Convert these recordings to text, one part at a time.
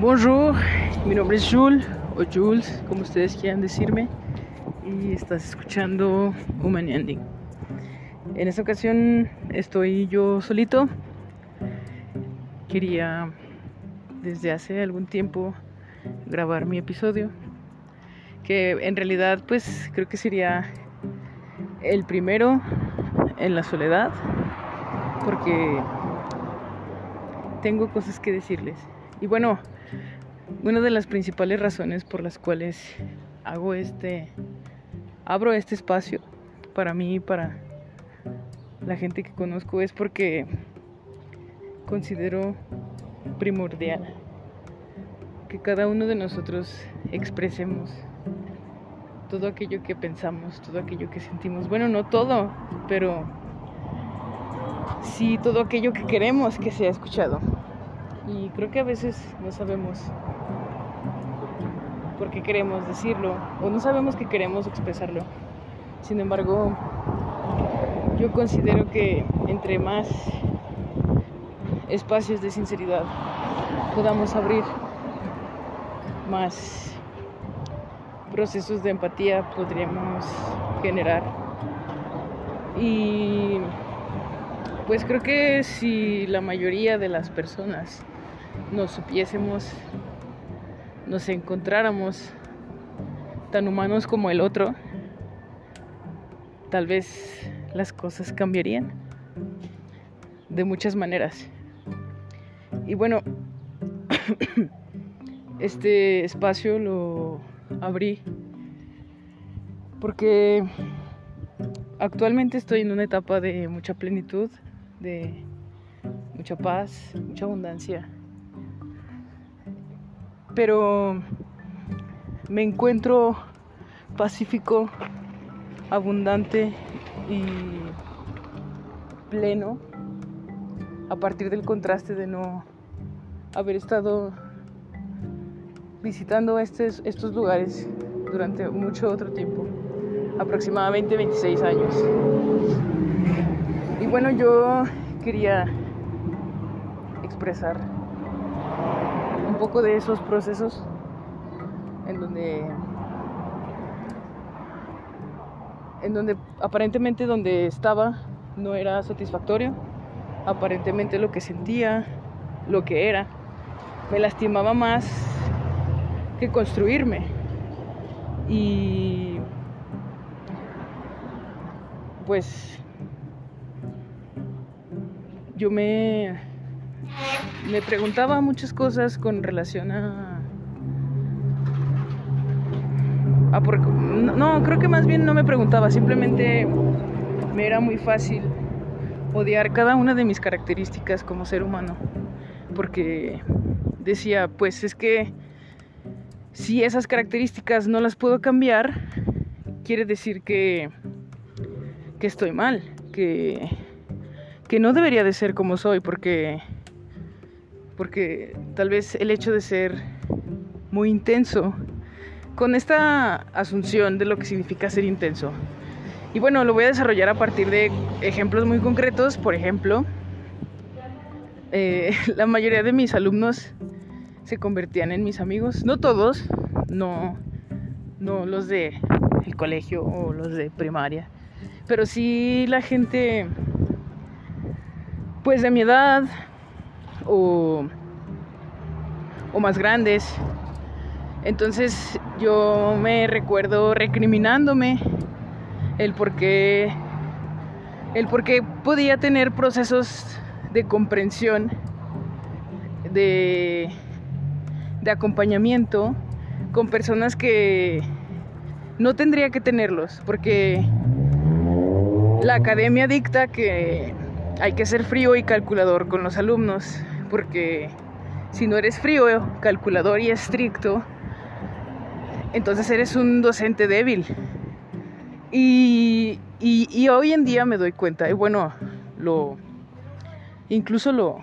Bonjour, mi nombre es Jules o Jules, como ustedes quieran decirme, y estás escuchando Human Ending. En esta ocasión estoy yo solito. Quería desde hace algún tiempo grabar mi episodio, que en realidad pues creo que sería el primero en la soledad, porque tengo cosas que decirles. Y bueno, una de las principales razones por las cuales hago este, abro este espacio para mí y para la gente que conozco es porque considero primordial que cada uno de nosotros expresemos todo aquello que pensamos, todo aquello que sentimos. Bueno, no todo, pero sí todo aquello que queremos que sea escuchado. Y creo que a veces no sabemos por qué queremos decirlo o no sabemos que queremos expresarlo. Sin embargo, yo considero que entre más espacios de sinceridad podamos abrir, más procesos de empatía podríamos generar. Y pues creo que si la mayoría de las personas nos supiésemos, nos encontráramos tan humanos como el otro, tal vez las cosas cambiarían de muchas maneras. Y bueno, este espacio lo abrí porque actualmente estoy en una etapa de mucha plenitud, de mucha paz, mucha abundancia. Pero me encuentro pacífico, abundante y pleno a partir del contraste de no haber estado visitando estos, lugares durante mucho otro tiempo, aproximadamente 26 años. Y bueno, yo quería expresar poco de esos procesos en donde en donde aparentemente donde estaba no era satisfactorio, aparentemente lo que sentía, lo que era, me lastimaba más que construirme. Y pues yo me, me preguntaba muchas cosas con relación a... a por, no, creo que más bien no me preguntaba, simplemente me era muy fácil odiar cada una de mis características como ser humano, porque decía, pues es que si esas características no las puedo cambiar, quiere decir que, que estoy mal, que, que no debería de ser como soy, porque, porque tal vez el hecho de ser muy intenso, con esta asunción de lo que significa ser intenso, y bueno, lo voy a desarrollar a partir de ejemplos muy concretos. Por ejemplo, eh, la mayoría de mis alumnos se convertían en mis amigos. No todos, no, no los de el colegio o los de primaria, pero sí la gente, pues de mi edad o, o más grandes. Entonces yo me recuerdo recriminándome el por qué el por qué podía tener procesos de comprensión, de, de acompañamiento con personas que no tendría que tenerlos, porque la academia dicta que hay que ser frío y calculador con los alumnos, porque si no eres frío, calculador y estricto, entonces eres un docente débil. Y, hoy en día me doy cuenta, y bueno, lo incluso lo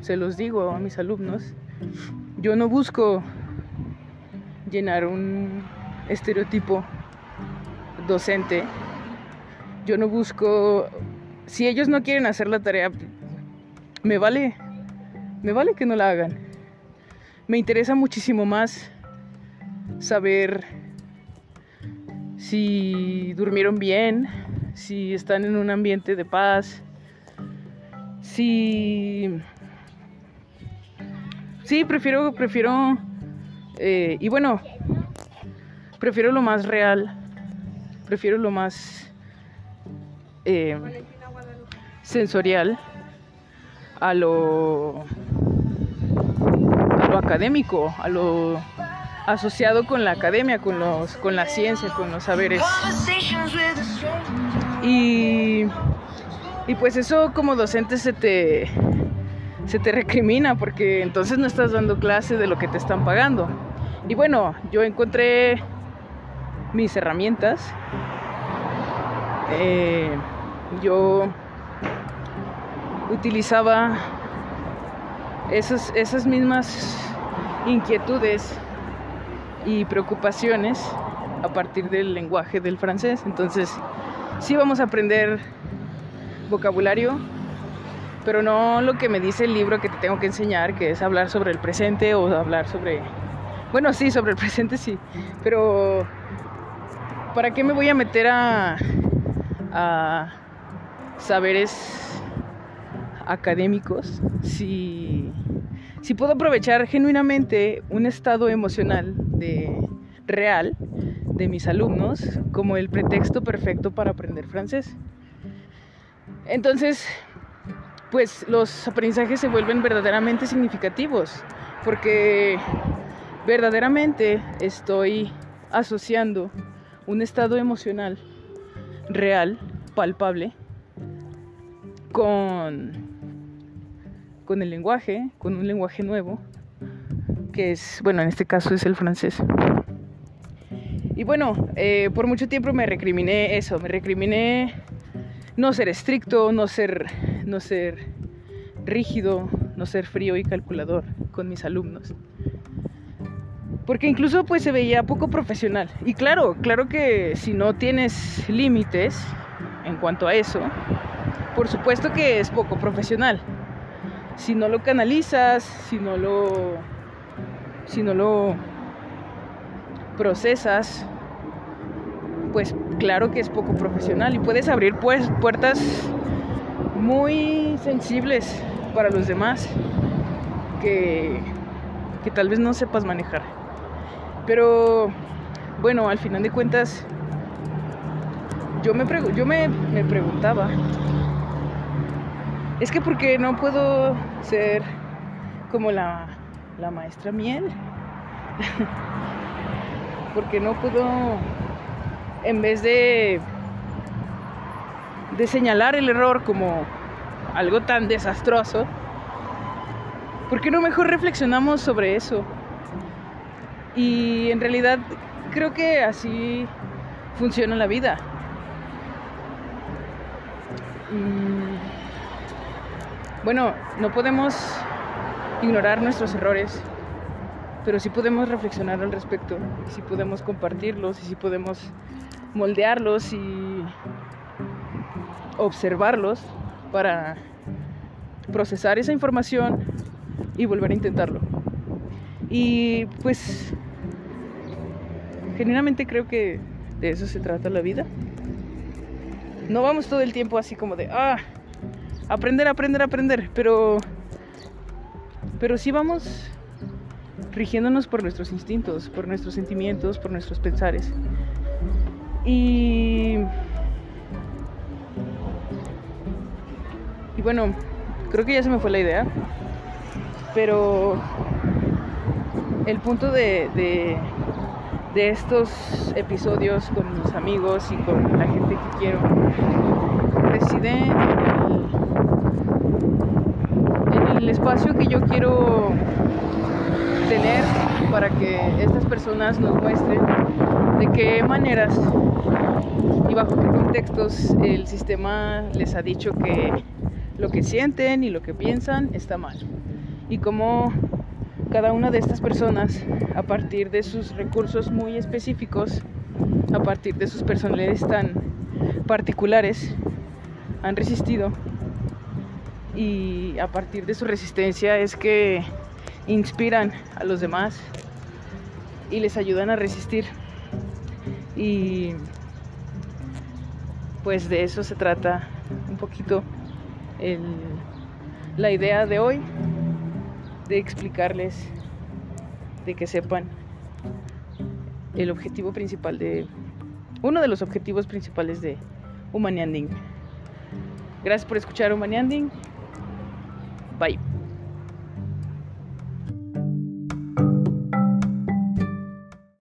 se los digo a mis alumnos, yo no busco llenar un estereotipo docente. Yo no busco si ellos no quieren hacer la tarea, me vale me vale que no la hagan. me interesa muchísimo más saber si durmieron bien, si están en un ambiente de paz, si... Sí, prefiero, prefiero... Eh, y bueno, prefiero lo más real, prefiero lo más eh, sensorial a lo, académico, a lo asociado con la academia, con, los, con la ciencia, con los saberes. Y, y pues eso como docente se te, se te recrimina porque entonces no estás dando clase de lo que te están pagando. Y bueno, yo encontré mis herramientas. Eh, yo utilizaba esas, esas mismas inquietudes y preocupaciones a partir del lenguaje del francés. Entonces, sí vamos a aprender vocabulario, pero no lo que me dice el libro que te tengo que enseñar, que es hablar sobre el presente o hablar sobre... Bueno, sí, sobre el presente sí, pero ¿para qué me voy a meter a, a saberes académicos si si puedo aprovechar genuinamente un estado emocional de, real de mis alumnos como el pretexto perfecto para aprender francés. Entonces, pues los aprendizajes se vuelven verdaderamente significativos, porque verdaderamente estoy asociando un estado emocional real, palpable, con con el lenguaje, con un lenguaje nuevo, que es, bueno, en este caso es el francés. Y bueno, eh, por mucho tiempo me recriminé eso, me recriminé no ser estricto, no ser, no ser rígido, no ser frío y calculador con mis alumnos. Porque incluso pues se veía poco profesional. Y claro, claro que si no tienes límites en cuanto a eso, por supuesto que es poco profesional si no lo canalizas, si no lo, si no lo procesas, pues claro que es poco profesional y puedes abrir puertas muy sensibles para los demás que, que tal vez no sepas manejar. Pero bueno, al final de cuentas, yo me, yo me, me preguntaba es que porque no puedo ser como la, maestra miel. porque no puedo, en vez de, de señalar el error como algo tan desastroso, ¿por qué no mejor reflexionamos sobre eso? Y en realidad creo que así funciona la vida. Bueno, no podemos ignorar nuestros errores, pero sí podemos reflexionar al respecto, y sí podemos compartirlos, y sí podemos moldearlos y observarlos para procesar esa información y volver a intentarlo. Y pues, genuinamente creo que de eso se trata la vida. No vamos todo el tiempo así como de, ah, aprender, aprender, aprender, pero, pero sí vamos rigiéndonos por nuestros instintos, por nuestros sentimientos, por nuestros pensares. Y, y bueno, creo que ya se me fue la idea, pero el punto de, de, de estos episodios con mis amigos y con la gente que quiero reside en el el espacio que yo quiero tener para que estas personas nos muestren de qué maneras y bajo qué contextos el sistema les ha dicho que lo que sienten y lo que piensan está mal. Y cómo cada una de estas personas, a partir de sus recursos muy específicos, a partir de sus personalidades tan particulares, han resistido y a partir de su resistencia es que inspiran a los demás y les ayudan a resistir. Y pues de eso se trata un poquito la idea de hoy, de explicarles, de que sepan el objetivo principal de, uno de los objetivos principales de Humanianding. Gracias por escuchar Humanianding.